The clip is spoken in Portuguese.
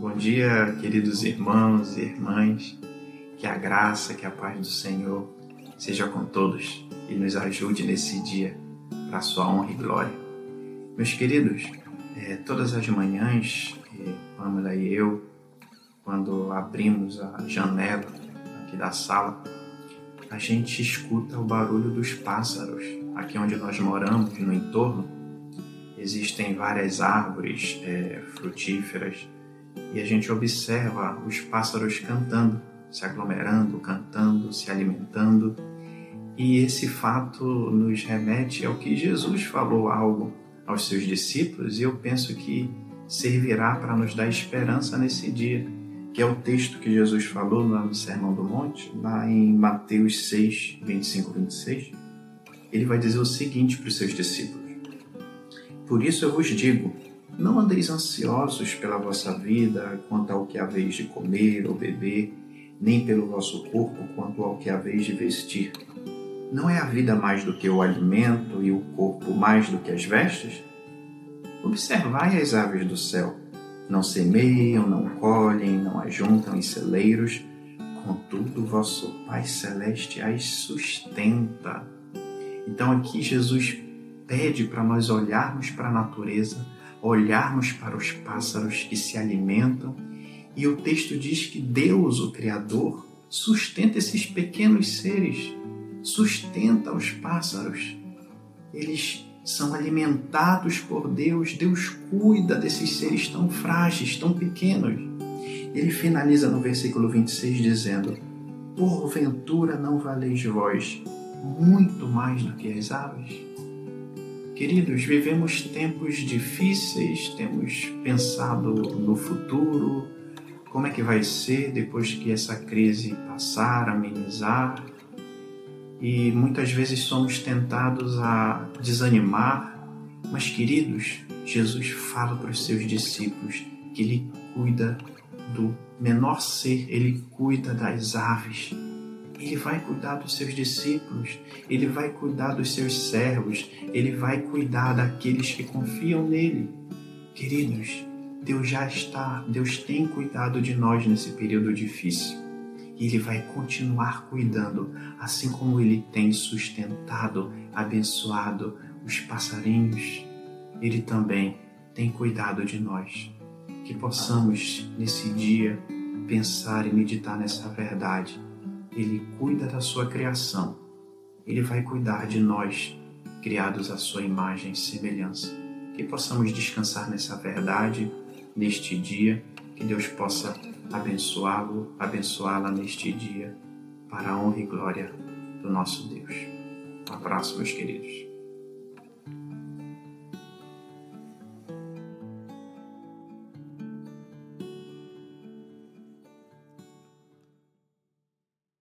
Bom dia, queridos irmãos e irmãs. Que a graça, que a paz do Senhor seja com todos e nos ajude nesse dia para a sua honra e glória. Meus queridos, é, todas as manhãs, Pamela e eu, quando abrimos a janela aqui da sala, a gente escuta o barulho dos pássaros. Aqui onde nós moramos, no entorno, existem várias árvores é, frutíferas e a gente observa os pássaros cantando, se aglomerando, cantando, se alimentando. E esse fato nos remete ao que Jesus falou algo aos seus discípulos, e eu penso que servirá para nos dar esperança nesse dia, que é o texto que Jesus falou lá no Sermão do Monte, lá em Mateus 6, 25, 26. Ele vai dizer o seguinte para os seus discípulos: Por isso eu vos digo, não andeis ansiosos pela vossa vida quanto ao que haveis de comer ou beber, nem pelo vosso corpo quanto ao que haveis de vestir. Não é a vida mais do que o alimento e o corpo mais do que as vestes? Observai as aves do céu. Não semeiam, não colhem, não ajuntam em celeiros, contudo vosso Pai Celeste as sustenta. Então aqui Jesus pede para nós olharmos para a natureza olharmos para os pássaros que se alimentam e o texto diz que Deus, o Criador, sustenta esses pequenos seres, sustenta os pássaros. Eles são alimentados por Deus, Deus cuida desses seres tão frágeis, tão pequenos. Ele finaliza no versículo 26 dizendo: Porventura não valeis vós muito mais do que as aves? Queridos, vivemos tempos difíceis, temos pensado no futuro, como é que vai ser depois que essa crise passar, amenizar, e muitas vezes somos tentados a desanimar, mas queridos, Jesus fala para os seus discípulos que Ele cuida do menor ser, Ele cuida das aves, ele vai cuidar dos seus discípulos, ele vai cuidar dos seus servos, ele vai cuidar daqueles que confiam nele. Queridos, Deus já está, Deus tem cuidado de nós nesse período difícil. E Ele vai continuar cuidando, assim como Ele tem sustentado, abençoado os passarinhos. Ele também tem cuidado de nós. Que possamos, nesse dia, pensar e meditar nessa verdade ele cuida da sua criação. Ele vai cuidar de nós, criados à sua imagem e semelhança. Que possamos descansar nessa verdade neste dia, que Deus possa abençoá-lo, abençoá-la neste dia, para a honra e glória do nosso Deus. Um abraço, meus queridos.